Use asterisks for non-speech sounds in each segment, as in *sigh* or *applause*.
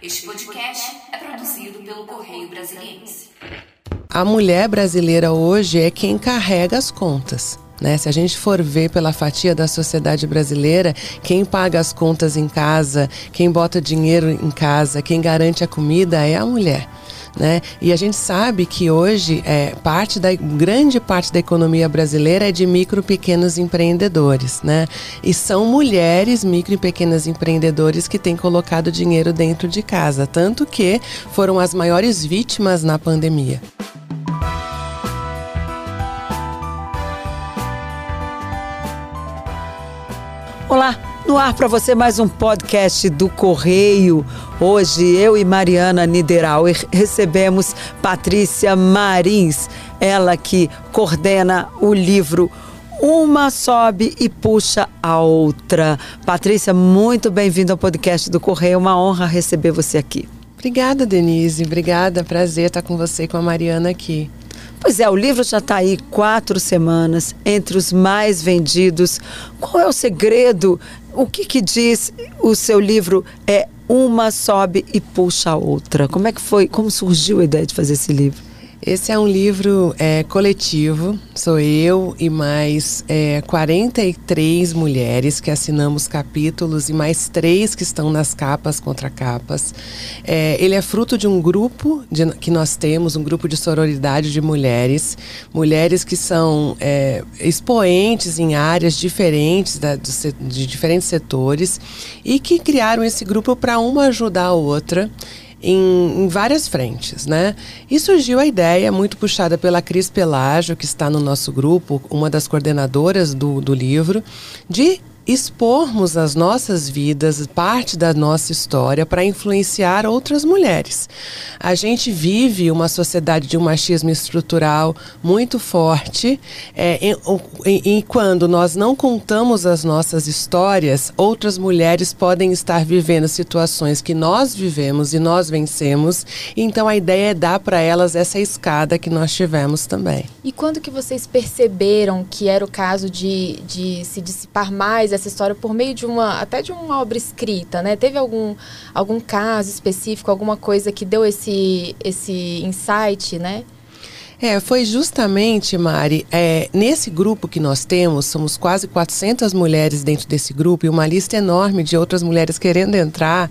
Este podcast é produzido pelo Correio Brasiliense. A mulher brasileira hoje é quem carrega as contas. Né? Se a gente for ver pela fatia da sociedade brasileira, quem paga as contas em casa, quem bota dinheiro em casa, quem garante a comida é a mulher. Né? E a gente sabe que hoje é, parte da grande parte da economia brasileira é de micro pequenos empreendedores, né? E são mulheres micro e pequenas empreendedores que têm colocado dinheiro dentro de casa, tanto que foram as maiores vítimas na pandemia. Olá, no ar para você mais um podcast do Correio. Hoje eu e Mariana Niederauer recebemos Patrícia Marins, ela que coordena o livro uma sobe e puxa a outra. Patrícia, muito bem-vinda ao podcast do Correio. Uma honra receber você aqui. Obrigada, Denise. Obrigada. Prazer estar com você e com a Mariana aqui. Pois é, o livro já está aí quatro semanas, entre os mais vendidos. Qual é o segredo o que, que diz o seu livro é uma sobe e puxa a outra? Como é que foi? Como surgiu a ideia de fazer esse livro? Esse é um livro é, coletivo, sou eu e mais é, 43 mulheres que assinamos capítulos e mais três que estão nas capas contra capas. É, ele é fruto de um grupo de, que nós temos, um grupo de sororidade de mulheres, mulheres que são é, expoentes em áreas diferentes, da, de diferentes setores, e que criaram esse grupo para uma ajudar a outra em, em, várias frentes, né? E surgiu a ideia, muito puxada pela Cris Pelágio, que está no nosso grupo, uma das coordenadoras do, do livro, de expormos as nossas vidas, parte da nossa história, para influenciar outras mulheres. A gente vive uma sociedade de um machismo estrutural muito forte, é, e, quando nós não contamos as nossas histórias, outras mulheres podem estar vivendo situações que nós vivemos e nós vencemos. Então a ideia é dar para elas essa escada que nós tivemos também. E quando que vocês perceberam que era o caso de, de se dissipar mais essa história por meio de uma até de uma obra escrita, né? Teve algum algum caso específico, alguma coisa que deu esse esse insight, né? É, foi justamente, Mari, é, nesse grupo que nós temos, somos quase 400 mulheres dentro desse grupo e uma lista enorme de outras mulheres querendo entrar.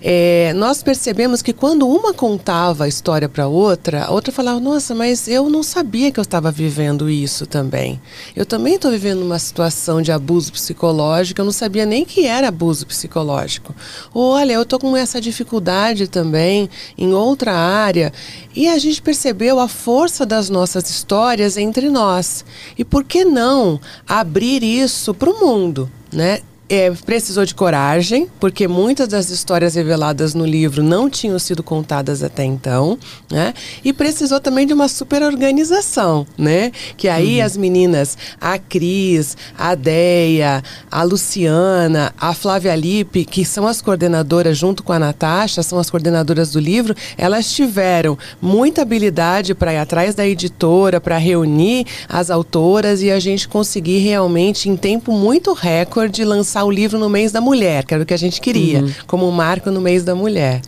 É, nós percebemos que quando uma contava a história para outra, a outra falava: Nossa, mas eu não sabia que eu estava vivendo isso também. Eu também estou vivendo uma situação de abuso psicológico, eu não sabia nem que era abuso psicológico. Ou, olha, eu estou com essa dificuldade também em outra área. E a gente percebeu a força das nossas histórias entre nós. E por que não abrir isso para o mundo? Né? É, precisou de coragem, porque muitas das histórias reveladas no livro não tinham sido contadas até então, né? E precisou também de uma super organização, né? Que aí uhum. as meninas, a Cris, a Deia, a Luciana, a Flávia Lipe, que são as coordenadoras junto com a Natasha, são as coordenadoras do livro, elas tiveram muita habilidade para ir atrás da editora, para reunir as autoras e a gente conseguir realmente, em tempo muito recorde, lançar lançar o livro no mês da mulher, que era o que a gente queria, uhum. como um marco no mês da mulher.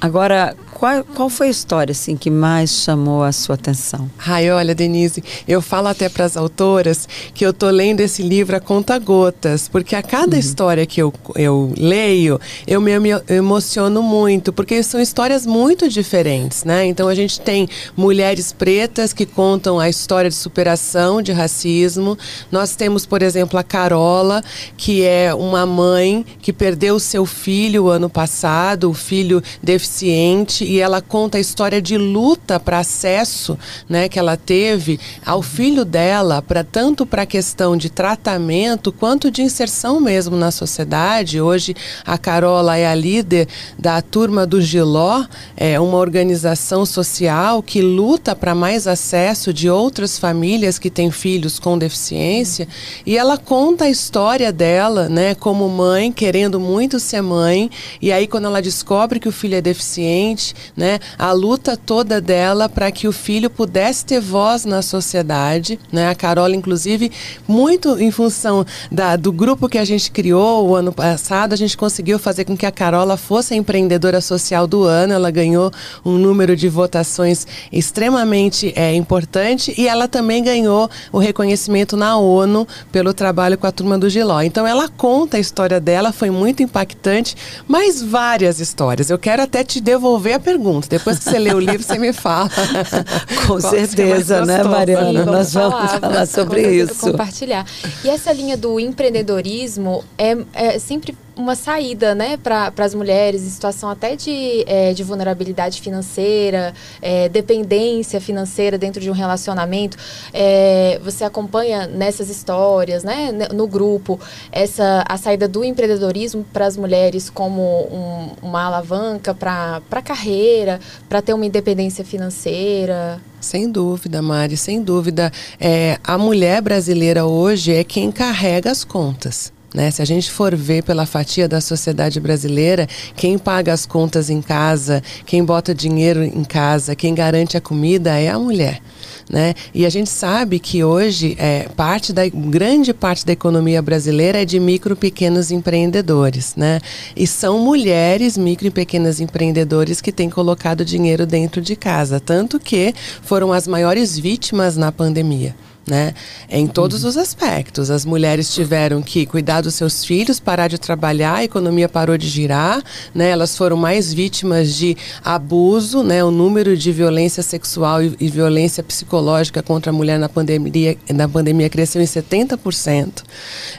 Agora, qual, qual foi a história assim que mais chamou a sua atenção? Ai, olha, Denise, eu falo até para as autoras que eu tô lendo esse livro a conta gotas, porque a cada uhum. história que eu, eu leio, eu me, me emociono muito, porque são histórias muito diferentes, né? Então a gente tem mulheres pretas que contam a história de superação de racismo. Nós temos, por exemplo, a Carola, que é uma mãe que perdeu seu filho ano passado, o filho deficiente e ela conta a história de luta para acesso, né, que ela teve ao filho dela, para tanto para a questão de tratamento quanto de inserção mesmo na sociedade. Hoje a Carola é a líder da turma do Giló, é uma organização social que luta para mais acesso de outras famílias que têm filhos com deficiência, e ela conta a história dela, né, como mãe, querendo muito ser mãe, e aí quando ela descobre que o filho é deficiente, né, a luta toda dela para que o filho pudesse ter voz na sociedade, né? A Carola, inclusive, muito em função da, do grupo que a gente criou o ano passado, a gente conseguiu fazer com que a Carola fosse a empreendedora social do ano. Ela ganhou um número de votações extremamente é, importante e ela também ganhou o reconhecimento na ONU pelo trabalho com a turma do Giló. Então ela conta a história dela, foi muito impactante, mas várias histórias. Eu quero até te devolver a pergunta. Depois que você lê o livro, você me fala. *laughs* Com é certeza, né, Mariana? Sim, Nós vamos falar, falar sobre isso. Compartilhar. E essa linha do empreendedorismo é, é sempre uma saída né, para as mulheres em situação até de, é, de vulnerabilidade financeira, é, dependência financeira dentro de um relacionamento. É, você acompanha nessas histórias, né, no grupo, essa, a saída do empreendedorismo para as mulheres como um, uma alavanca para a carreira, para ter uma independência financeira. Sem dúvida, Mari, sem dúvida. É, a mulher brasileira hoje é quem carrega as contas. Né? Se a gente for ver pela fatia da sociedade brasileira, quem paga as contas em casa, quem bota dinheiro em casa, quem garante a comida é a mulher. Né? E a gente sabe que hoje é, parte da grande parte da economia brasileira é de micro e pequenos empreendedores, né? E são mulheres micro e pequenos empreendedores que têm colocado dinheiro dentro de casa, tanto que foram as maiores vítimas na pandemia né? Em todos os aspectos. As mulheres tiveram que cuidar dos seus filhos, parar de trabalhar, a economia parou de girar, né? Elas foram mais vítimas de abuso, né? O número de violência sexual e, violência psicológica contra a mulher na pandemia, na pandemia cresceu em 70%.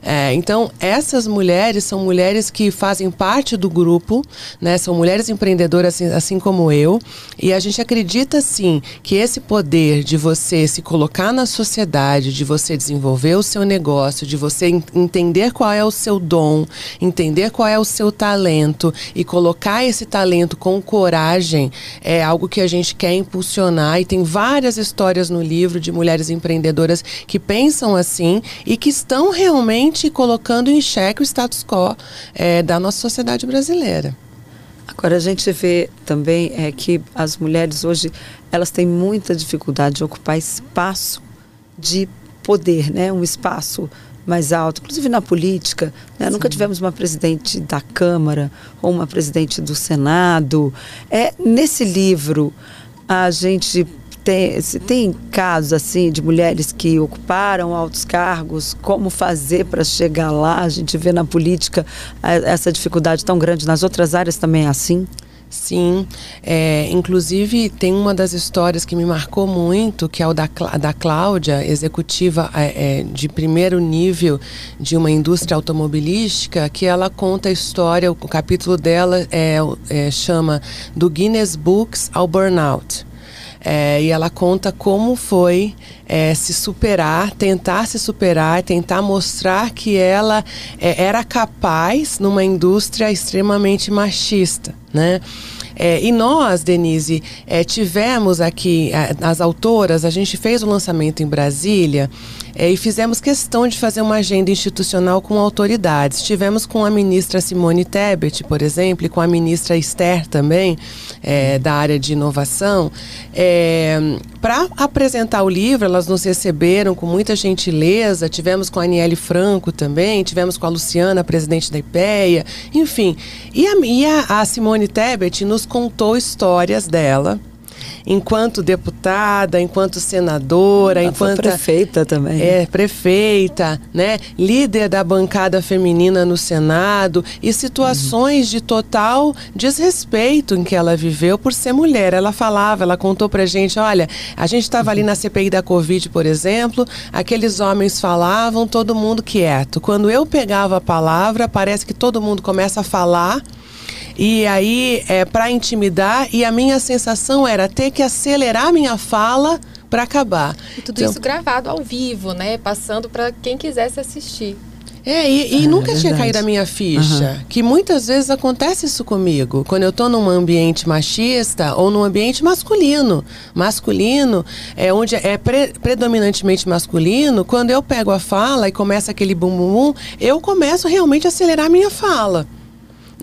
É, então, essas mulheres são mulheres que fazem parte do grupo, né? São mulheres empreendedoras assim, assim como eu, e a gente acredita sim que esse poder de você se colocar na sociedade de você desenvolver o seu negócio, de você entender qual é o seu dom, entender qual é o seu talento e colocar esse talento com coragem é algo que a gente quer impulsionar e tem várias histórias no livro de mulheres empreendedoras que pensam assim e que estão realmente colocando em xeque o status quo é, da nossa sociedade brasileira. Agora a gente vê também é que as mulheres hoje elas têm muita dificuldade de ocupar espaço de poder, né? um espaço mais alto, inclusive na política. Né? Nunca tivemos uma presidente da Câmara ou uma presidente do Senado. É, nesse livro, a gente tem, tem casos assim de mulheres que ocuparam altos cargos, como fazer para chegar lá? A gente vê na política essa dificuldade tão grande, nas outras áreas também é assim? Sim, é, inclusive tem uma das histórias que me marcou muito, que é o da, da Cláudia, executiva é, é, de primeiro nível de uma indústria automobilística, que ela conta a história, o capítulo dela é, é chama Do Guinness Books ao Burnout. É, e ela conta como foi é, se superar, tentar se superar, tentar mostrar que ela é, era capaz numa indústria extremamente machista, né? É, e nós, Denise, é, tivemos aqui, é, as autoras, a gente fez o um lançamento em Brasília é, e fizemos questão de fazer uma agenda institucional com autoridades. Tivemos com a ministra Simone Tebet, por exemplo, e com a ministra Esther também, é, da área de inovação, é, para apresentar o livro. Elas nos receberam com muita gentileza. Tivemos com a Aniele Franco também, tivemos com a Luciana, presidente da IPEA, enfim. E a, e a, a Simone Tebet nos contou histórias dela enquanto deputada, enquanto senadora, Ela enquanto prefeita também. É, prefeita, né? Líder da bancada feminina no Senado e situações uhum. de total desrespeito em que ela viveu por ser mulher. Ela falava, ela contou pra gente, olha, a gente estava ali na CPI da Covid, por exemplo, aqueles homens falavam, todo mundo quieto. Quando eu pegava a palavra, parece que todo mundo começa a falar e aí, é, para intimidar, e a minha sensação era ter que acelerar minha fala para acabar. E tudo então, isso gravado ao vivo, né? Passando para quem quisesse assistir. É, e, e é, nunca é tinha caído a minha ficha. Uhum. Que muitas vezes acontece isso comigo. Quando eu estou num ambiente machista ou num ambiente masculino. Masculino, é onde é pre, predominantemente masculino, quando eu pego a fala e começa aquele bum bum bum, eu começo realmente a acelerar a minha fala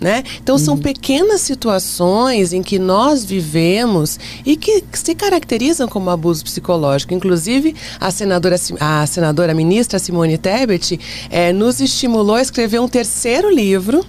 Né? Então são pequenas situações em que nós vivemos e que se caracterizam como abuso psicológico. Inclusive, a senadora, a senadora ministra Simone Tebet eh, nos estimulou a escrever um terceiro livro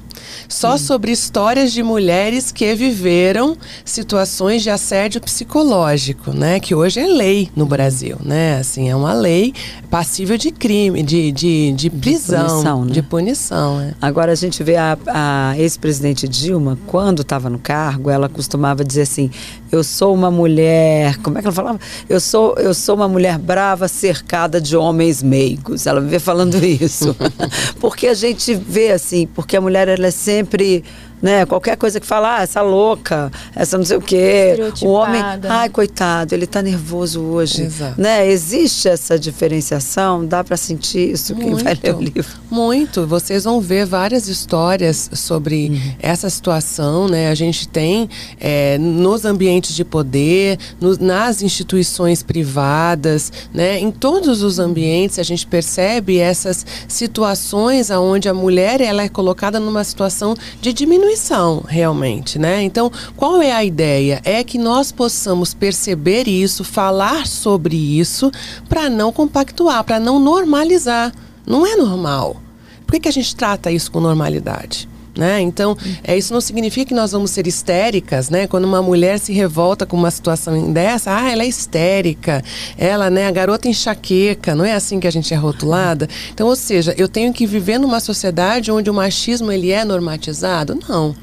só sobre histórias de mulheres que viveram situações de assédio psicológico, né? Que hoje é lei no Brasil, né? Assim, é uma lei passível de crime, de, de, de prisão, de punição. Né? De punição né? Agora a gente vê a, a ex-presidente Dilma, quando estava no cargo, ela costumava dizer assim: eu sou uma mulher, como é que ela falava? Eu sou, eu sou uma mulher brava cercada de homens meigos. Ela vivia falando *laughs* isso. *laughs* porque a gente vê assim, porque a mulher ela é sempre né? Qualquer coisa que falar, ah, essa louca, essa não sei o quê. O homem, ai, coitado, ele está nervoso hoje. Exato. Né? Existe essa diferenciação, dá para sentir isso muito, quem vai ler o livro. Muito. Vocês vão ver várias histórias sobre uhum. essa situação, né? A gente tem é, nos ambientes de poder, no, nas instituições privadas, né? Em todos os ambientes a gente percebe essas situações aonde a mulher ela é colocada numa situação de diminuição diminuição, realmente, né? Então, qual é a ideia? É que nós possamos perceber isso, falar sobre isso, para não compactuar, para não normalizar. Não é normal. Por que, que a gente trata isso com normalidade? Né? Então, é, isso não significa que nós vamos ser histéricas, né? Quando uma mulher se revolta com uma situação dessa, ah, ela é histérica, ela, né, a garota enxaqueca, não é assim que a gente é rotulada? Então, ou seja, eu tenho que viver numa sociedade onde o machismo ele é normatizado? Não.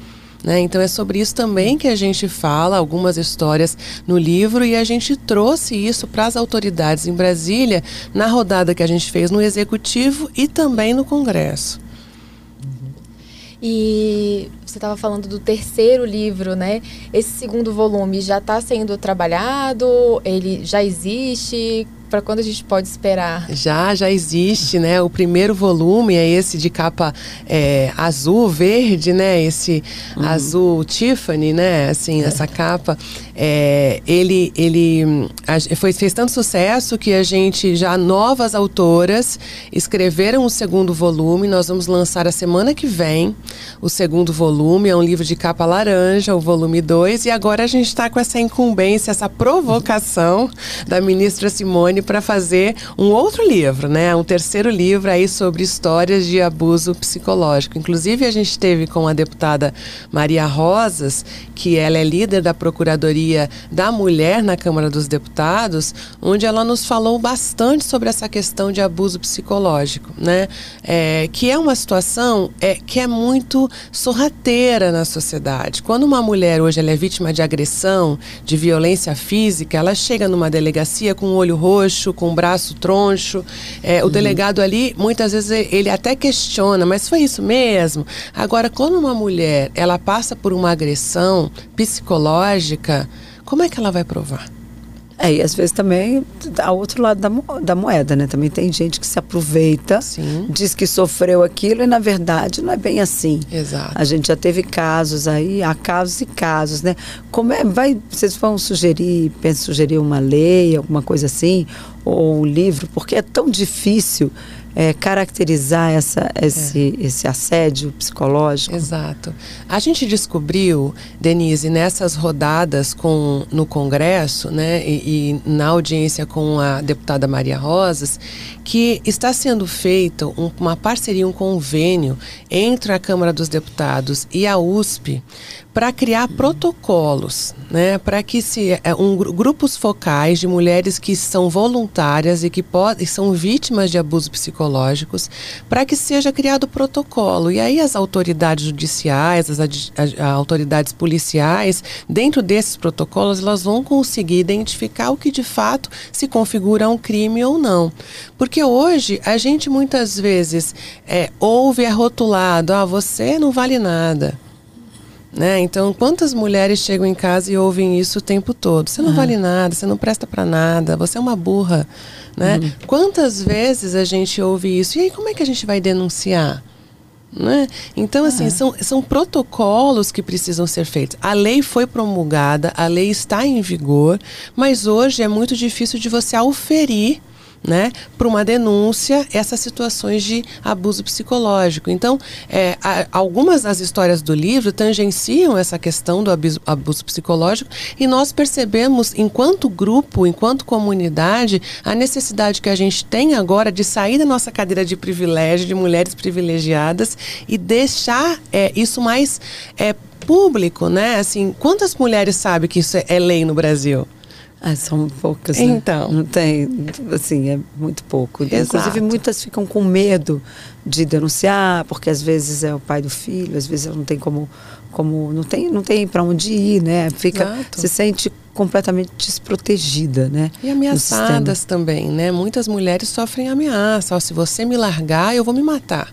Né? Então é sobre isso também que a gente fala, algumas histórias no livro, e a gente trouxe isso para as autoridades em Brasília na rodada que a gente fez no Executivo e também no Congresso. E você estava falando do terceiro livro, né? Esse segundo volume já está sendo trabalhado? Ele já existe? para quando a gente pode esperar? Já, já existe, né? O primeiro volume é esse de capa é, azul, verde, né? Esse uhum. azul Tiffany, né? Assim, é. essa capa. É, ele ele a, foi, fez tanto sucesso que a gente já novas autoras escreveram o segundo volume. Nós vamos lançar a semana que vem o segundo volume. É um livro de capa laranja, o volume 2. E agora a gente está com essa incumbência, essa provocação da ministra Simone para fazer um outro livro, né? Um terceiro livro aí sobre histórias de abuso psicológico. Inclusive a gente teve com a deputada Maria Rosas, que ela é líder da Procuradoria da Mulher na Câmara dos Deputados, onde ela nos falou bastante sobre essa questão de abuso psicológico, né? É, que é uma situação é, que é muito sorrateira na sociedade. Quando uma mulher hoje ela é vítima de agressão, de violência física, ela chega numa delegacia com o olho roxo roxo, com o braço troncho. É, o uhum. delegado ali, muitas vezes, ele até questiona, mas foi isso mesmo? Agora, quando uma mulher ela passa por uma agressão psicológica, como é que ela vai provar? É, e às vezes também ao outro lado da, da moeda, né? Também tem gente que se aproveita, Sim. diz que sofreu aquilo e na verdade não é bem assim. Exato. A gente já teve casos aí, há casos e casos, né? Como é, vai, vocês vão sugerir, pensam sugerir uma lei, alguma coisa assim, ou um livro, porque é tão difícil é, caracterizar essa, esse, é. esse assédio psicológico? Exato. A gente descobriu, Denise, nessas rodadas com, no Congresso né, e, e na audiência com a deputada Maria Rosas, que está sendo feita um, uma parceria, um convênio entre a Câmara dos Deputados e a USP para criar protocolos, né, para que se é, um, grupos focais de mulheres que são voluntárias e que podem são vítimas de abusos psicológicos, para que seja criado protocolo. E aí as autoridades judiciais, as autoridades policiais, dentro desses protocolos, elas vão conseguir identificar o que de fato se configura um crime ou não. Porque hoje a gente muitas vezes é, ouve é rotulado, ah, você não vale nada. Né? Então, quantas mulheres chegam em casa e ouvem isso o tempo todo? Você não uhum. vale nada, você não presta para nada, você é uma burra. Né? Uhum. Quantas vezes a gente ouve isso? E aí, como é que a gente vai denunciar? Né? Então, assim, uhum. são, são protocolos que precisam ser feitos. A lei foi promulgada, a lei está em vigor, mas hoje é muito difícil de você auferir né, para uma denúncia essas situações de abuso psicológico. Então, é, a, algumas das histórias do livro tangenciam essa questão do abuso, abuso psicológico e nós percebemos, enquanto grupo, enquanto comunidade, a necessidade que a gente tem agora de sair da nossa cadeira de privilégio, de mulheres privilegiadas e deixar é, isso mais é, público, né? Assim, quantas mulheres sabem que isso é, é lei no Brasil? Ah, são poucas, né? Então. Não tem, assim, é muito pouco. Exato. Inclusive, muitas ficam com medo de denunciar, porque às vezes é o pai do filho, às vezes não tem como, como não tem, não tem para onde ir, né? Fica, Exato. se sente completamente desprotegida, né? E ameaçadas também, né? Muitas mulheres sofrem ameaça. Ó, se você me largar, eu vou me matar.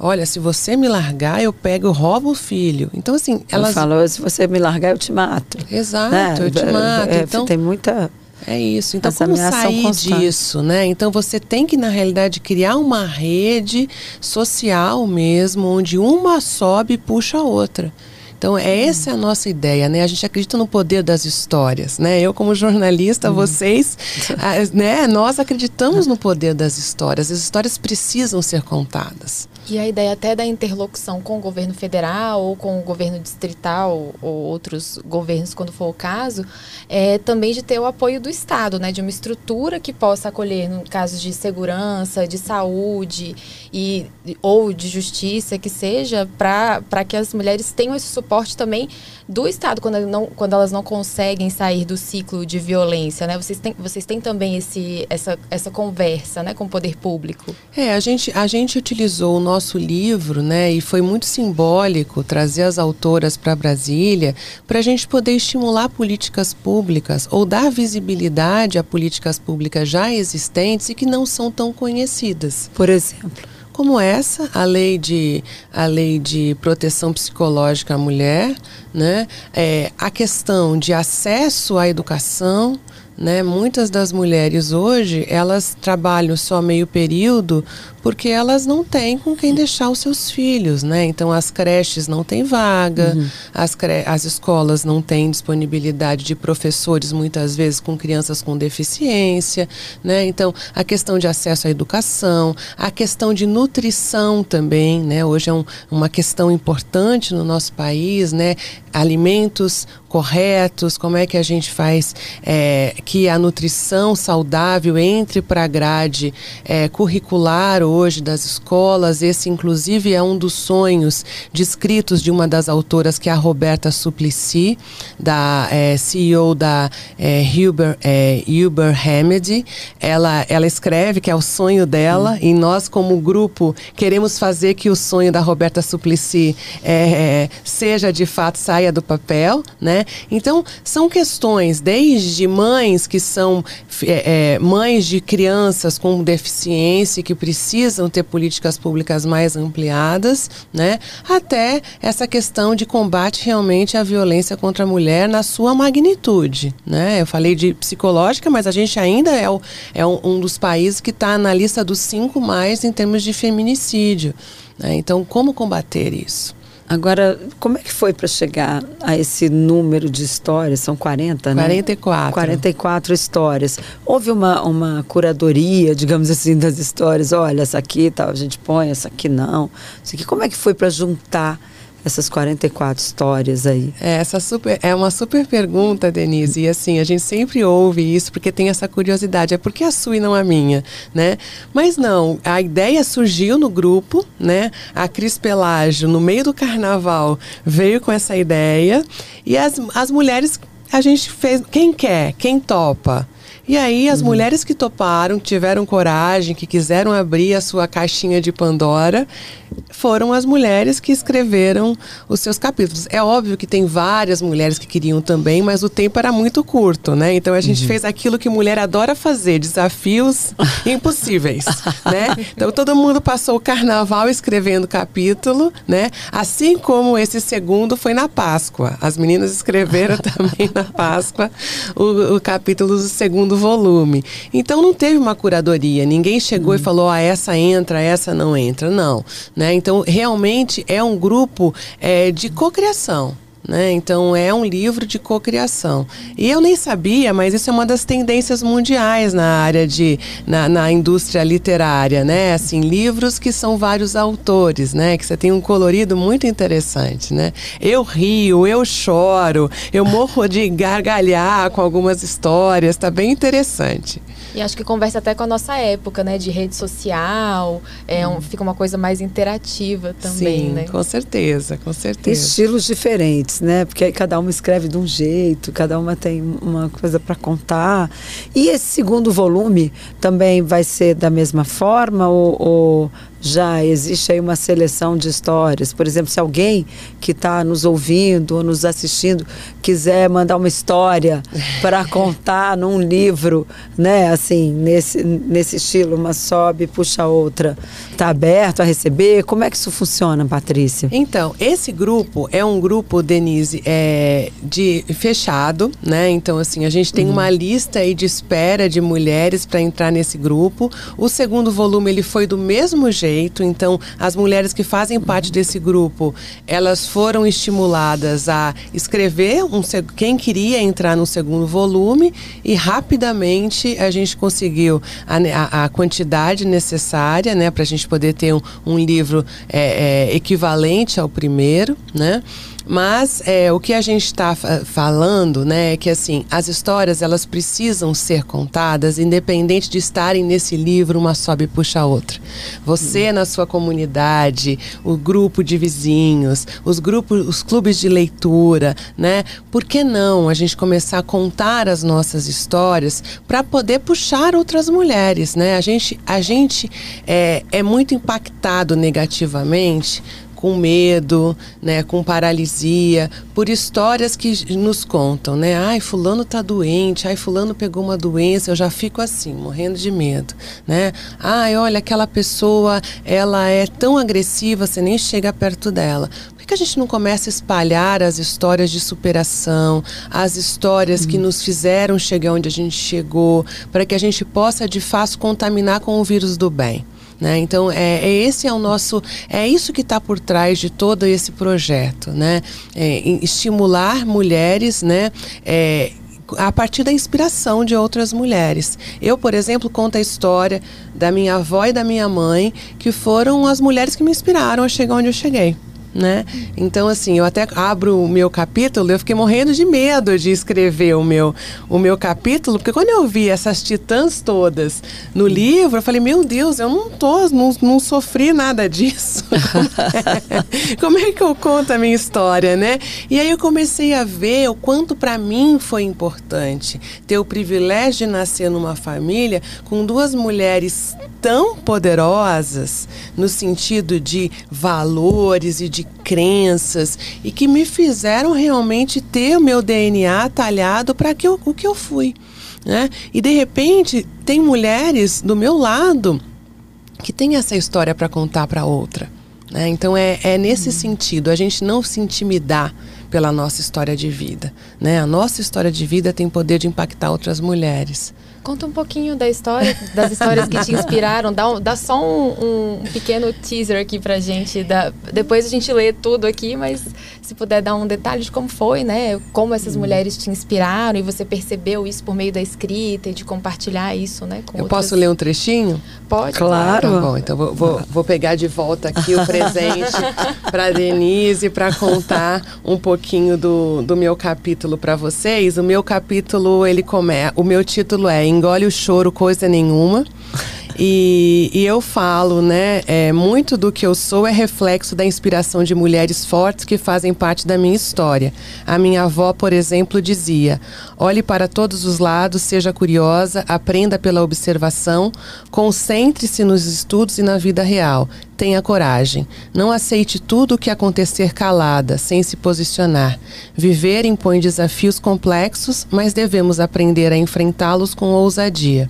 Olha, se você me largar, eu pego e roubo o filho. Então, assim, elas. Eu falo, se você me largar, eu te mato. Exato, né? eu te mato. É, então, tem muita. É isso. Então, Essa como sair constante. disso, né? Então, você tem que, na realidade, criar uma rede social mesmo, onde uma sobe e puxa a outra. Então, é essa a nossa ideia, né? A gente acredita no poder das histórias, né? Eu, como jornalista, vocês, *laughs* ah, né? Nós acreditamos no poder das histórias. As histórias precisam ser contadas. E a ideia até da interlocução com o governo federal ou com o governo distrital ou outros governos, quando for o caso, é também de ter o apoio do Estado, né? De uma estrutura que possa acolher no caso de segurança, de saúde e, ou de justiça, que seja, para que as mulheres tenham esse suporte também do Estado quando, não, quando elas não conseguem sair do ciclo de violência, né? Vocês têm, vocês têm também esse, essa, essa conversa né, com o poder público. É, a gente, a gente utilizou o nosso livro, né, e foi muito simbólico trazer as autoras para Brasília para a gente poder estimular políticas públicas ou dar visibilidade a políticas públicas já existentes e que não são tão conhecidas. Por exemplo. Como essa, a lei de, a lei de proteção psicológica à mulher, né? É, a questão de acesso à educação, né? Muitas das mulheres hoje, elas trabalham só meio período porque elas não têm com quem deixar os seus filhos, né? Então as creches não têm vaga, Uhum. as, cre as escolas não têm disponibilidade de professores, muitas vezes com crianças com deficiência, né? Então a questão de acesso à educação, a questão de nutrição também, né? Hoje é um, uma questão importante no nosso país, né? Alimentos corretos, como é que a gente faz é, que a nutrição saudável entre para a grade é, curricular hoje das escolas. Esse, inclusive, é um dos sonhos descritos de uma das autoras, que é a Roberta Suplicy, da é, CEO da é, Huber, é, Uber Remedy. Ela, ela escreve que é o sonho dela e nós, como grupo, queremos fazer que o sonho da Roberta Suplicy é, seja de fato saia do papel, né? Então são questões desde mães que são é, é, mães de crianças com deficiência que precisam ter políticas públicas mais ampliadas, né? Até essa questão de combate realmente à violência contra a mulher na sua magnitude, né? Eu falei de psicológica, mas a gente ainda é, o, é um, um dos países que está na lista dos cinco mais em termos de feminicídio. Né? Então, como combater isso? Agora, como é que foi para chegar a esse número de histórias? São 40, né? 44. 44 histórias. Houve uma, uma curadoria, digamos assim, das histórias. Olha, essa aqui tal, a gente põe, essa aqui não. Isso aqui, como é que foi para juntar essas 44 histórias aí? É, essa super, é uma super pergunta, Denise. E assim, a gente sempre ouve isso porque tem essa curiosidade. É por que a sua e não a minha, né? Mas não, a ideia surgiu no grupo, né? A Cris Pelágio, no meio do carnaval, veio com essa ideia. E as, as mulheres, a gente fez... Quem quer? Quem topa? E aí as mulheres que toparam, que tiveram coragem, que quiseram abrir a sua caixinha de Pandora, foram as mulheres que escreveram os seus capítulos. É óbvio que tem várias mulheres que queriam também, mas o tempo era muito curto, né? Então a gente fez aquilo que mulher adora fazer, desafios *laughs* impossíveis, né? Então todo mundo passou o carnaval escrevendo capítulo, né? Assim como esse segundo foi na Páscoa. As meninas escreveram *laughs* também na Páscoa o, o capítulo do segundo volume. Então não teve uma curadoria, ninguém chegou e falou, ah, essa entra, essa não entra. Não. Né? Então, realmente é um grupo é, de cocriação. Né? Então é um livro de cocriação. E eu nem sabia, mas isso é uma das tendências mundiais na área de na, na, indústria literária, né? Assim, livros que são vários autores, né? Que você tem um colorido muito interessante, né? Eu rio, eu choro, eu morro de *laughs* gargalhar com algumas histórias, tá bem interessante. E acho que conversa até com a nossa época, né? De rede social, é um, fica uma coisa mais interativa também, Sim, né? com certeza, com certeza. Estilos diferentes, né? Porque cada uma escreve de um jeito, cada uma tem uma coisa para contar. E esse segundo volume também vai ser da mesma forma ou, ou já existe aí uma seleção de histórias. Por exemplo, se alguém que está nos ouvindo ou nos assistindo quiser mandar uma história *laughs* para contar num livro, né, assim, nesse, nesse estilo, uma sobe, puxa outra, está aberto a receber? Como é que isso funciona, Patrícia? Então, esse grupo é um grupo, Denise, é, de fechado, né? Então, assim, a gente tem uhum. uma lista aí de espera de mulheres para entrar nesse grupo. O segundo volume ele foi do mesmo jeito Então, as mulheres que fazem parte desse grupo, elas foram estimuladas a escrever um, quem queria entrar no segundo volume e rapidamente a gente conseguiu a, a, a quantidade necessária, né, para a gente poder ter um, um livro é, é, equivalente ao primeiro, né? Mas é, o que a gente está falando, né, é que assim as histórias elas precisam ser contadas, independente de estarem nesse livro uma sobe e puxa a outra. Você hum. na sua comunidade, o grupo de vizinhos, os grupos, os clubes de leitura, né? Por que não a gente começar a contar as nossas histórias para poder puxar outras mulheres, né? A gente, a gente é, é muito impactado negativamente com medo, né, com paralisia, por histórias que nos contam, né? Ai, fulano tá doente, ai, fulano pegou uma doença, eu já fico assim, morrendo de medo, né? Ai, olha, aquela pessoa, ela é tão agressiva, você nem chega perto dela que a gente não começa a espalhar as histórias de superação, as histórias que nos fizeram chegar onde a gente chegou, para que a gente possa de fato contaminar com o vírus do bem? Né? Então, é, é, esse é o nosso, é isso que está por trás de todo esse projeto, né? É, estimular mulheres, né? É, a partir da inspiração de outras mulheres. Eu, por exemplo, conto a história da minha avó e da minha mãe, que foram as mulheres que me inspiraram a chegar onde eu cheguei né? Então, assim, eu até abro o meu capítulo, eu fiquei morrendo de medo de escrever o meu, o meu capítulo, porque quando eu vi essas titãs todas no livro, eu falei, meu Deus, eu não tô, não, não sofri nada disso. *laughs* *laughs* Como é que eu conto a minha história, né? E aí eu comecei a ver o quanto para mim foi importante ter o privilégio de nascer numa família com duas mulheres tão poderosas no sentido de valores e de crenças e que me fizeram realmente ter o meu DNA talhado para que eu, o que eu fui. Né? E de repente tem mulheres do meu lado que tem essa história para contar para outra. Né? Então é, é nesse uhum. sentido, a gente não se intimidar pela nossa história de vida. Né? A nossa história de vida tem poder de impactar outras mulheres. Conta um pouquinho da história, das histórias que te *laughs* inspiraram. Dá, dá só um, um, pequeno teaser aqui pra gente. Da, depois a gente lê tudo aqui, mas se puder dar um detalhe de como foi, né? Como essas hum. mulheres te inspiraram e você percebeu isso por meio da escrita e de compartilhar isso, né? Eu outras... posso ler um trechinho? Pode. Claro. Tá bom, então vou, vou, vou pegar de volta aqui o *laughs* presente para Denise para contar um pouquinho do, do meu capítulo para vocês. O meu capítulo, ele começa. O meu título é Engole o Choro, Coisa Nenhuma. E, e, eu falo, né? É, muito do que eu sou é reflexo da inspiração de mulheres fortes que fazem parte da minha história. A minha avó, por exemplo, dizia: olhe para todos os lados, seja curiosa, aprenda pela observação, concentre-se nos estudos e na vida real. Tenha coragem. Não aceite tudo o que acontecer calada, sem se posicionar. Viver impõe desafios complexos, mas devemos aprender a enfrentá-los com ousadia.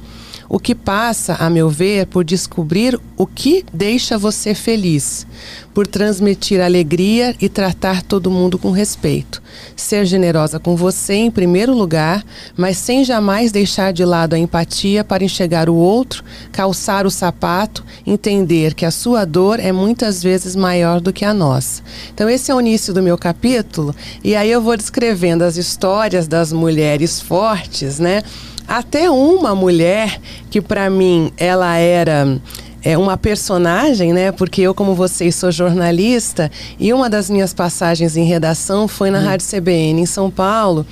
O que passa, a meu ver, por descobrir o que deixa você feliz, por transmitir alegria e tratar todo mundo com respeito. Ser generosa com você em primeiro lugar, mas sem jamais deixar de lado a empatia para enxergar o outro, calçar o sapato, entender que a sua dor é muitas vezes maior do que a nossa. Então, esse é o início do meu capítulo, e aí eu vou descrevendo as histórias das mulheres fortes, né? Até uma mulher que para mim ela era é uma personagem, né? Porque eu, como vocês, sou jornalista e uma das minhas passagens em redação foi na hum. Rádio CBN em São Paulo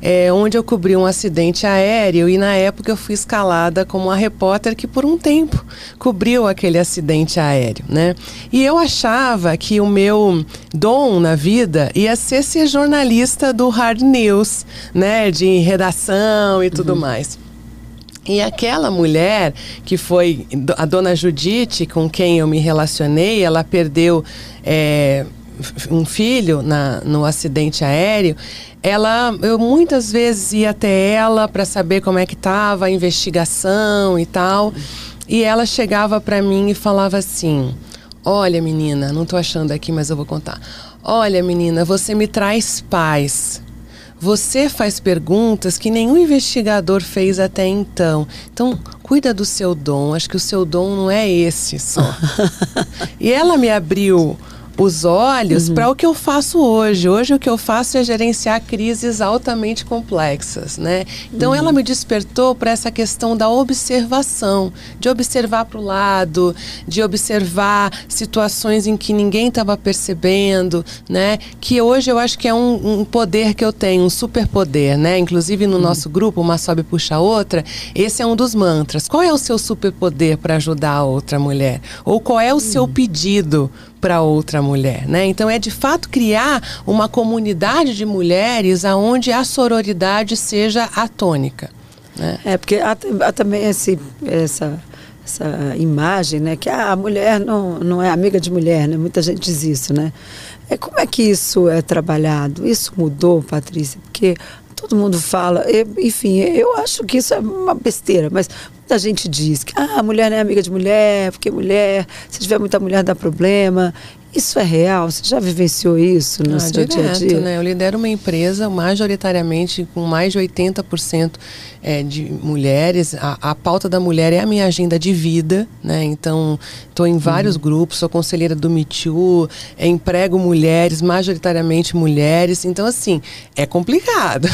é, onde eu cobri um acidente aéreo e na época eu fui escalada como a repórter que por um tempo cobriu aquele acidente aéreo, né? E eu achava que o meu dom na vida ia ser ser jornalista do hard news, né? De redação e tudo uhum. mais. E aquela mulher que foi a dona Judite, com quem eu me relacionei, ela perdeu é, um filho na, no acidente aéreo, ela eu muitas vezes ia até ela para saber como é que estava a investigação e tal. E ela chegava para mim e falava assim: "Olha, menina, não estou achando aqui, mas eu vou contar. Olha, menina, você me traz paz. Você faz perguntas que nenhum investigador fez até então. Então, cuida do seu dom. Acho que o seu dom não é esse só. *laughs* e ela me abriu os olhos uhum. para o que eu faço hoje. Hoje o que eu faço é gerenciar crises altamente complexas, né? Então uhum. ela me despertou para essa questão da observação, de observar para o lado, de observar situações em que ninguém estava percebendo, né? Que hoje eu acho que é um, um, poder que eu tenho, um superpoder, né? Inclusive no uhum. nosso grupo, uma sobe puxa a outra, esse é um dos mantras. Qual é o seu superpoder para ajudar a outra mulher? Ou qual é o seu uhum. pedido para outra mulher, né? Então é de fato criar uma comunidade de mulheres aonde a sororidade seja a tônica. Né? É porque há, há também esse, essa essa imagem, né, que ah, a mulher não, não é amiga de mulher, né? Muita gente diz isso, né? É como é que isso é trabalhado? Isso mudou, Patrícia? Porque todo mundo fala, enfim, eu acho que isso é uma besteira, mas muita gente diz que ah, a mulher não é amiga de mulher, porque mulher, se tiver muita mulher dá problema. Isso é real? Você já vivenciou isso no ah, seu direto, dia a dia? Né? Eu lidero uma empresa majoritariamente com mais de 80% é, de mulheres. A, a, pauta da mulher é a minha agenda de vida, né? Então, estou em vários uhum. grupos, sou conselheira do Me Too, é, emprego mulheres, majoritariamente mulheres. Então, assim, é complicado.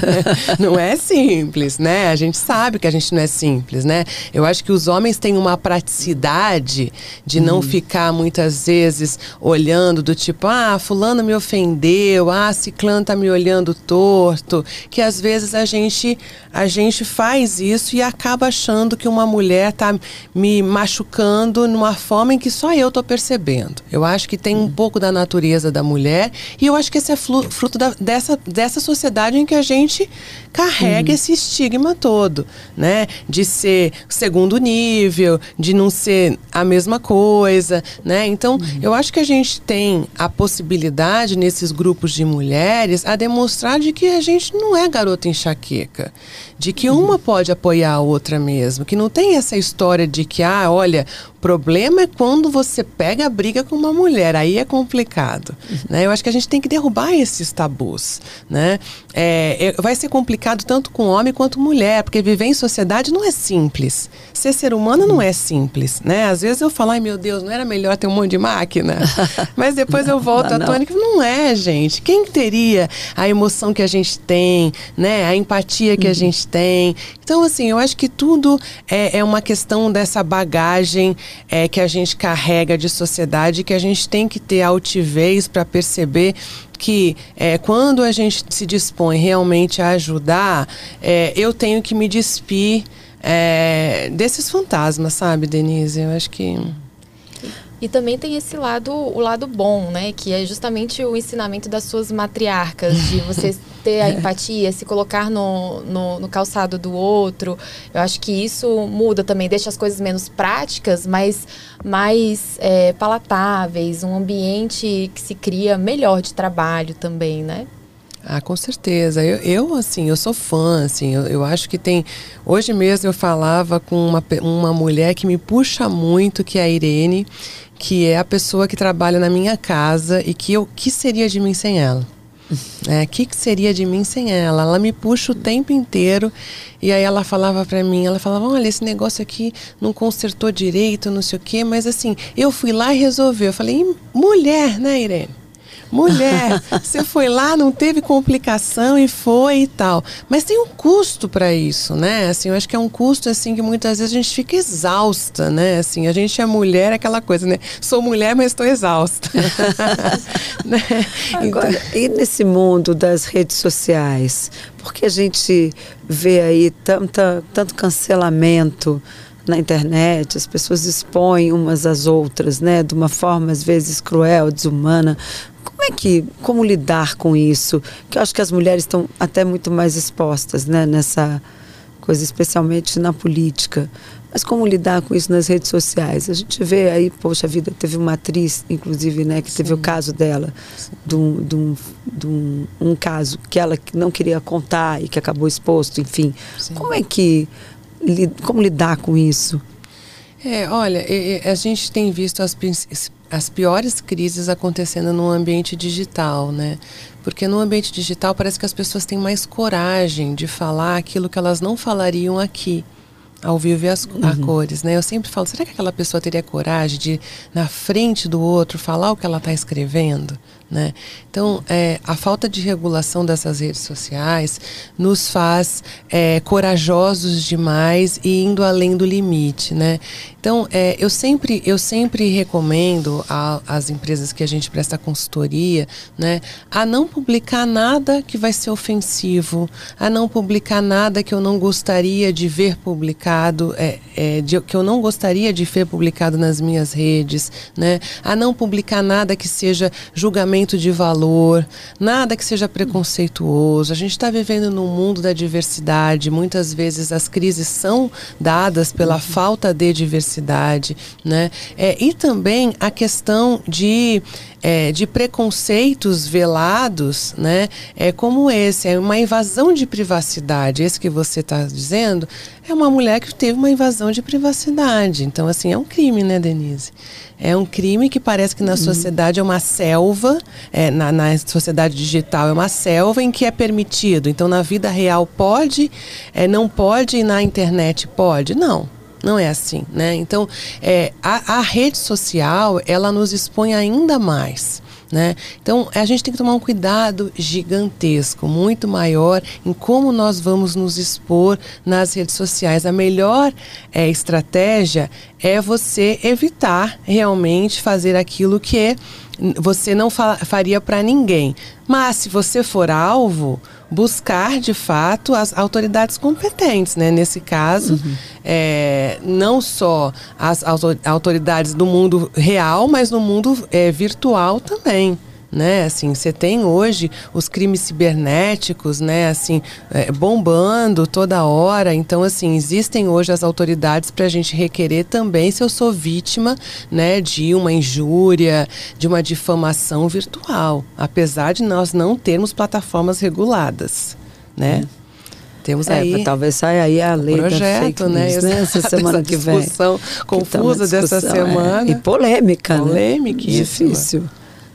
*laughs* não é simples, né? A gente sabe que a gente não é simples, né? Eu acho que os homens têm uma praticidade de uhum. não ficar muitas vezes olhando do tipo, ah, fulano me ofendeu, ah, ciclano tá me olhando torto, que às vezes a gente a gente faz isso e acaba achando que uma mulher tá me machucando numa forma em que só eu tô percebendo. Eu acho que tem um uhum. pouco da natureza da mulher e eu acho que esse é fruto da, dessa, dessa sociedade em que a gente carrega uhum. esse estigma todo, né? De ser segundo nível, de não ser a mesma coisa, né? Então, uhum. eu acho que a gente tem a possibilidade nesses grupos de mulheres a demonstrar de que a gente não é garota enxaqueca, de que uma pode apoiar a outra mesmo, que não tem essa história de que, ah, olha, problema é quando você pega a briga com uma mulher, aí é complicado. Né? Eu acho que a gente tem que derrubar esses tabus. Né? É, é, vai ser complicado tanto com homem quanto mulher, porque viver em sociedade não é simples. Ser ser humano não é simples. Né? Às vezes eu falo, ai meu Deus, não era melhor ter um monte de máquina? *laughs* Mas depois não, eu volto à tônica, não é, gente. Quem teria a emoção que a gente tem, né? a empatia que uhum. a gente tem? Então, assim, eu acho que tudo é, é uma questão dessa bagagem é, que a gente carrega de sociedade que a gente tem que ter altivez para perceber que é, quando a gente se dispõe realmente a ajudar, é, eu tenho que me despir é, desses fantasmas, sabe, Denise? Eu acho que. E também tem esse lado, o lado bom, né? Que é justamente o ensinamento das suas matriarcas, de você *laughs* ter a empatia, se colocar no, no, no, calçado do outro. Eu acho que isso muda também, deixa as coisas menos práticas, mas mais é, palatáveis, um ambiente que se cria melhor de trabalho também, né? Ah, com certeza. Eu, eu assim, eu sou fã, assim, eu, eu, acho que tem. Hoje mesmo eu falava com uma, uma mulher que me puxa muito, que é a Irene, que é a pessoa que trabalha na minha casa e que eu que seria de mim sem ela? O é, que, que seria de mim sem ela? Ela me puxa o tempo inteiro e aí ela falava para mim, ela falava, olha, esse negócio aqui não consertou direito, não sei o quê, mas assim, eu fui lá e resolvi. Eu falei, mulher, né, Irene? Mulher, você foi lá, não teve complicação e foi e tal. Mas tem um custo para isso, né? Assim, eu acho que é um custo assim que muitas vezes a gente fica exausta, né? Assim, a gente é mulher, é aquela coisa, né? Sou mulher, mas estou exausta. *laughs* né? Agora, então... e nesse mundo das redes sociais, porque a gente vê aí tanta, tanto cancelamento na internet, as pessoas expõem umas às outras, né, de uma forma às vezes cruel, desumana. Como é que, como lidar com isso? Que eu acho que as mulheres estão até muito mais expostas, né, nessa coisa, especialmente na política. Mas como lidar com isso nas redes sociais? A gente vê aí, poxa vida, teve uma atriz, inclusive, né, que Sim. teve o caso dela, de, um, de, um, de um, um, caso que ela não queria contar e que acabou exposto, enfim. Sim. Como é que, como lidar com isso? É, olha, a gente tem visto as as piores crises acontecendo no ambiente digital, né? Porque no ambiente digital parece que as pessoas têm mais coragem de falar aquilo que elas não falariam aqui ao vivo e as, uhum. cores, né? Eu sempre falo, será que aquela pessoa teria coragem de na frente do outro falar o que ela está escrevendo, né? Então, é, a falta de regulação dessas redes sociais nos faz é, corajosos demais e indo além do limite, né? Então, é, eu, sempre, eu sempre recomendo às empresas que a gente presta consultoria, né, a não publicar nada que vai ser ofensivo, a não publicar nada que eu não gostaria de ver publicado, é, é, de, que eu não gostaria de ver publicado nas minhas redes, né, a não publicar nada que seja julgamento de valor, nada que seja preconceituoso. A gente está vivendo num mundo da diversidade, muitas vezes as crises são dadas pela falta de diversidade diversidade, né? É, e também a questão de, é, de preconceitos velados, né? É como esse, é uma invasão de privacidade. Esse que você está dizendo é uma mulher que teve uma invasão de privacidade. Então, assim, é um crime, né, Denise? É um crime que parece que na uhum. sociedade é uma selva, é, na, na, sociedade digital é uma selva em que é permitido. Então, na vida real pode, é, não pode e na internet pode? Não. Não é assim, né? Então, é, a, a rede social, ela nos expõe ainda mais. Né? Então a gente tem que tomar um cuidado gigantesco, muito maior em como nós vamos nos expor nas redes sociais. A melhor é, estratégia é você evitar realmente fazer aquilo que você não fa faria para ninguém. Mas se você for alvo, buscar de fato as autoridades competentes, né? Nesse caso, uhum. é, não só as autoridades do mundo real, mas no mundo é, virtual também né? Assim, você tem hoje os crimes cibernéticos, né? Assim, é, bombando toda hora. Então, assim, existem hoje as autoridades para a gente requerer também se eu sou vítima, né? De uma injúria, de uma difamação virtual, apesar de nós não termos plataformas reguladas, né? Hum. Temos é, aí. Talvez saia aí a lei projeto, fake né? news, né? *laughs* Essa semana que vem. Discussão confusa que tá discussão, dessa semana. É. E polêmica, né? Polêmica. Difícil.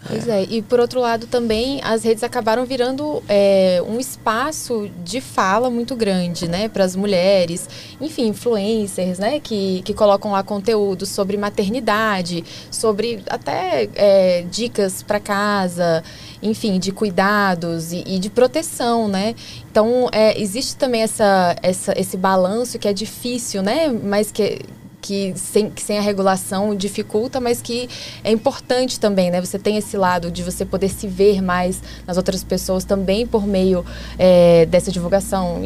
Pois é, e por outro lado também as redes acabaram virando é, um espaço de fala muito grande, né, para as mulheres, enfim, influencers, né, que, que colocam lá conteúdo sobre maternidade, sobre até é, dicas para casa, enfim, de cuidados e, e de proteção, né? Então é, existe também essa, essa, esse balanço que é difícil, né, mas que que sem, que sem a regulação dificulta, mas que é importante também, né? Você tem esse lado de você poder se ver mais nas outras pessoas também por meio é, dessa divulgação.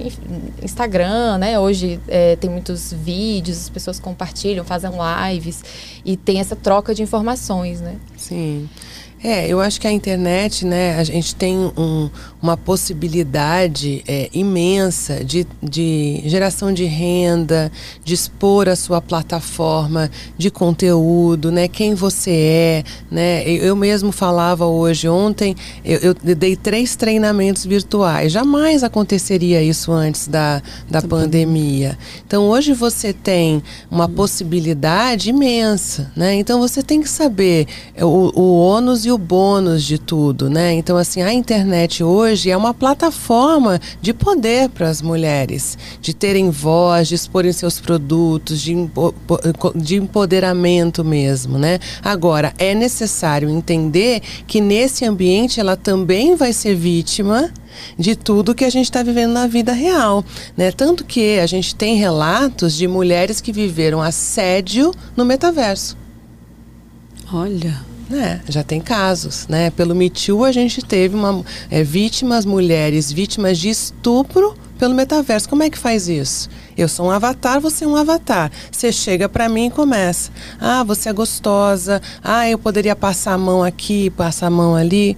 Instagram, né? Hoje é, tem muitos vídeos, as pessoas compartilham, fazem lives e tem essa troca de informações, né? Sim. É, eu acho que a internet, né, a gente tem um, uma possibilidade é, imensa de, de geração de renda, de expor a sua plataforma de conteúdo, né, quem você é, né. Eu, mesmo falava hoje, ontem, eu, eu, dei três treinamentos virtuais. Jamais aconteceria isso antes da, da pandemia. Então, hoje você tem uma possibilidade imensa, né. Então, você tem que saber o, o ônus e o bônus de tudo, né? Então, assim, a internet hoje é uma plataforma de poder para as mulheres, de terem voz, de exporem seus produtos, de, de empoderamento mesmo, né? Agora, é necessário entender que nesse ambiente ela também vai ser vítima de tudo que a gente está vivendo na vida real, né? Tanto que a gente tem relatos de mulheres que viveram assédio no metaverso. Olha. É, já tem casos, né? Pelo Me Too a gente teve uma, é, vítimas, mulheres vítimas de estupro pelo metaverso. Como é que faz isso? Eu sou um avatar, você é um avatar. Você chega para mim e começa. Ah, você é gostosa. Ah, eu poderia passar a mão aqui, passar a mão ali.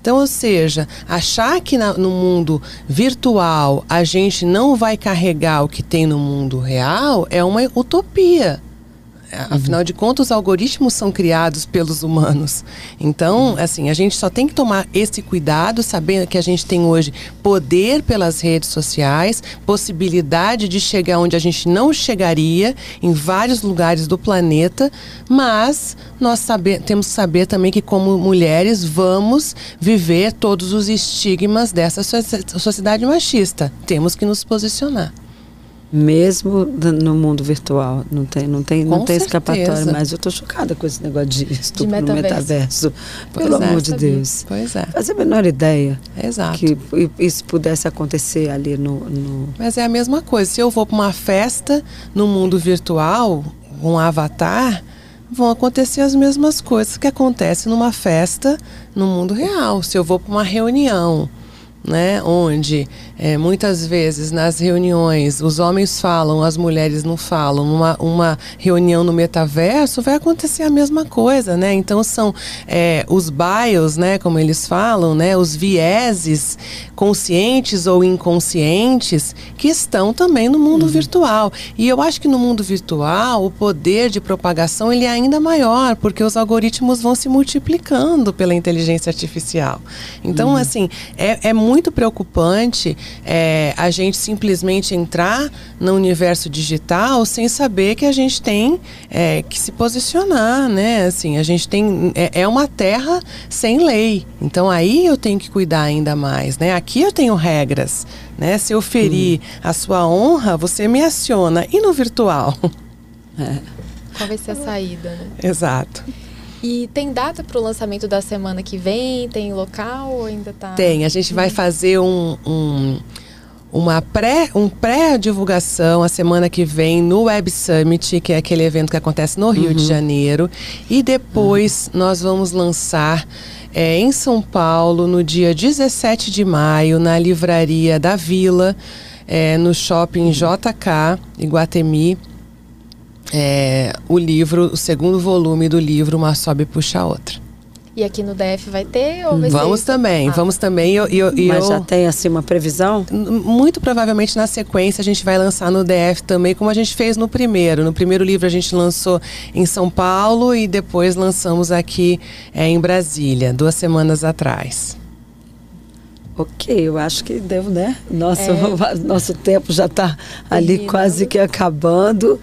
Então, ou seja, achar que na, no mundo virtual a gente não vai carregar o que tem no mundo real é uma utopia. Afinal de contas, os algoritmos são criados pelos humanos. Então, assim, a gente só tem que tomar esse cuidado, sabendo que a gente tem hoje poder pelas redes sociais, possibilidade de chegar onde a gente não chegaria em vários lugares do planeta, mas nós saber, temos que saber também que, como mulheres, vamos viver todos os estigmas dessa sociedade machista. Temos que nos posicionar mesmo no mundo virtual. Não tem, não tem, não tem escapatória. Mas eu estou chocada com esse negócio de estupro de metaverso. no metaverso. Pelo é, amor de Deus. Pois é. Fazia a menor ideia Exato. que isso pudesse acontecer ali no, no... Mas é a mesma coisa. Se eu vou para uma festa no mundo virtual, um avatar, vão acontecer as mesmas coisas que acontecem numa festa no mundo real. Se eu vou para uma reunião, né, onde é, muitas vezes nas reuniões os homens falam, as mulheres não falam. Uma, uma reunião no metaverso vai acontecer a mesma coisa, né? Então são é, os bios, né, como eles falam, né, os vieses conscientes ou inconscientes que estão também no mundo uhum. virtual. E eu acho que no mundo virtual o poder de propagação ele é ainda maior, porque os algoritmos vão se multiplicando pela inteligência artificial. Então, uhum. assim, é, é muito preocupante é, a gente simplesmente entrar no universo digital sem saber que a gente tem é, que se posicionar, né? Assim, a gente tem é, é, uma terra sem lei. Então aí eu tenho que cuidar ainda mais, né? Aqui eu tenho regras, né? Se eu ferir hum. a sua honra, você me aciona. E no virtual? É. Qual vai ser a saída, né? Exato. E tem data para o lançamento da semana que vem? Tem local ou ainda tá? Tem, a gente vai fazer um, um uma pré, um pré-divulgação a semana que vem no Web Summit, que é aquele evento que acontece no Rio uhum. de Janeiro. E depois uhum. nós vamos lançar é, em São Paulo, no dia 17 de maio, na Livraria da Vila, é, no shopping JK, Iguatemi é, o livro, o segundo volume do livro Uma Sobe Puxa a Outra. E aqui no DF vai ter ou vai Vamos também, ah. vamos também. Eu, eu, Mas eu, já tem assim uma previsão? Muito provavelmente na sequência a gente vai lançar no DF também, como a gente fez no primeiro. No primeiro livro a gente lançou em São Paulo e depois lançamos aqui é, em Brasília, duas semanas atrás. Ok, eu acho que devo, né? Nosso, é. *laughs* nosso tempo já está ali quase que acabando.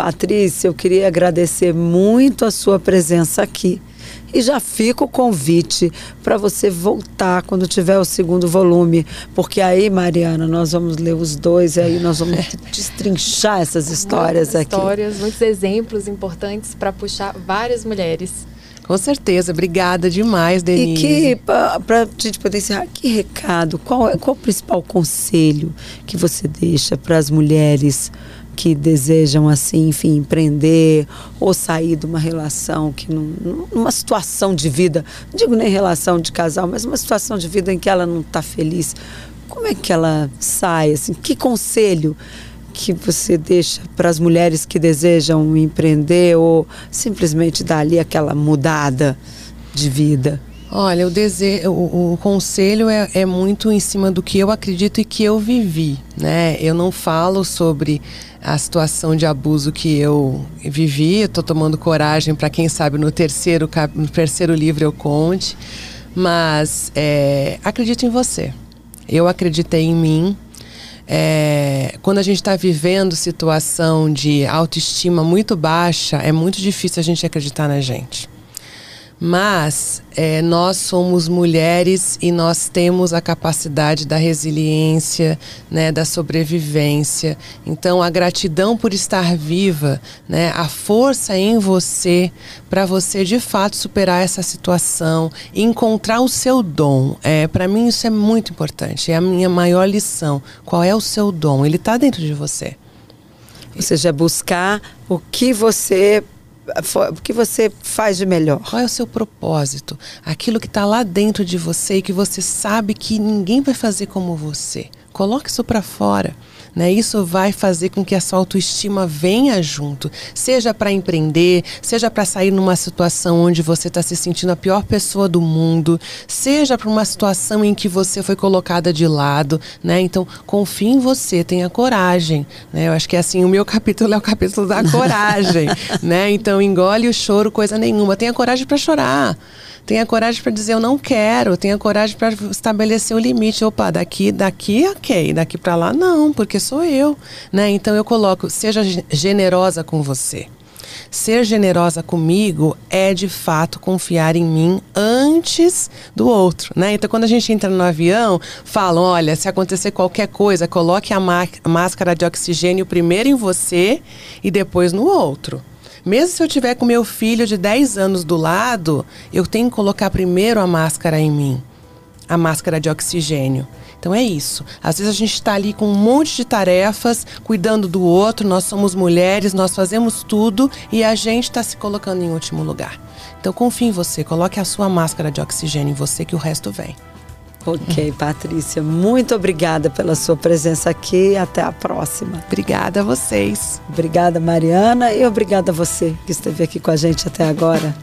Patrícia, eu queria agradecer muito a sua presença aqui. E já fica o convite para você voltar quando tiver o segundo volume, porque aí, Mariana, nós vamos ler os dois e aí nós vamos *laughs* destrinchar essas histórias muitas aqui. Histórias, muitos exemplos importantes para puxar várias mulheres. Com certeza, obrigada demais, Denise. E que, para a gente poder encerrar, que recado, qual é qual o principal conselho que você deixa para as mulheres que desejam, assim, enfim, empreender ou sair de uma relação que, num, numa situação de vida, não digo nem relação de casal, mas uma situação de vida em que ela não está feliz, como é que ela sai, assim, que conselho que você deixa para as mulheres que desejam empreender ou simplesmente dar ali aquela mudada? de vida? Olha, o, desejo, o, o conselho é, é, muito em cima do que eu acredito e que eu vivi, né? Eu não falo sobre a situação de abuso que eu vivi. Estou tomando coragem para quem sabe no terceiro no terceiro livro eu conte, mas é, acredito em você. Eu acreditei em mim. É, quando a gente está vivendo situação de autoestima muito baixa, é muito difícil a gente acreditar na gente. Mas é, nós somos mulheres e nós temos a capacidade da resiliência, né, da sobrevivência. Então, a gratidão por estar viva, né, a força em você para você de fato superar essa situação, encontrar o seu dom. É, para mim isso é muito importante. É a minha maior lição. Qual é o seu dom? Ele está dentro de você. Ou seja, buscar o que você o que você faz de melhor? Qual é o seu propósito? Aquilo que está lá dentro de você e que você sabe que ninguém vai fazer como você. Coloque isso para fora. Né? Isso vai fazer com que a sua autoestima venha junto, seja para empreender, seja para sair numa situação onde você está se sentindo a pior pessoa do mundo, seja para uma situação em que você foi colocada de lado, né? Então, confie em você, tenha coragem, né? Eu acho que assim, o meu *laughs* capítulo é o capítulo da coragem, *laughs* né? Então, engole o choro, coisa nenhuma, tenha coragem para chorar. Tenha coragem para dizer eu não quero, tenha coragem para estabelecer o limite. Opa, daqui, daqui, ok, daqui para lá não, porque sou eu, né? Então eu coloco, seja generosa com você. Ser generosa comigo é de fato confiar em mim antes do outro, né? Então quando a gente entra no avião, falam, olha, se acontecer qualquer coisa, coloque a máscara de oxigênio primeiro em você e depois no outro. Mesmo se eu tiver com meu filho de 10 anos do lado, eu tenho que colocar primeiro a máscara em mim, a máscara de oxigênio. Então é isso. Às vezes a gente está ali com um monte de tarefas, cuidando do outro, nós somos mulheres, nós fazemos tudo e a gente está se colocando em último lugar. Então confie em você, coloque a sua máscara de oxigênio em você que o resto vem. Ok, *laughs* Patrícia, muito obrigada pela sua presença aqui. Até a próxima. Obrigada a vocês. Obrigada, Mariana, e obrigada a você que esteve aqui com a gente até agora.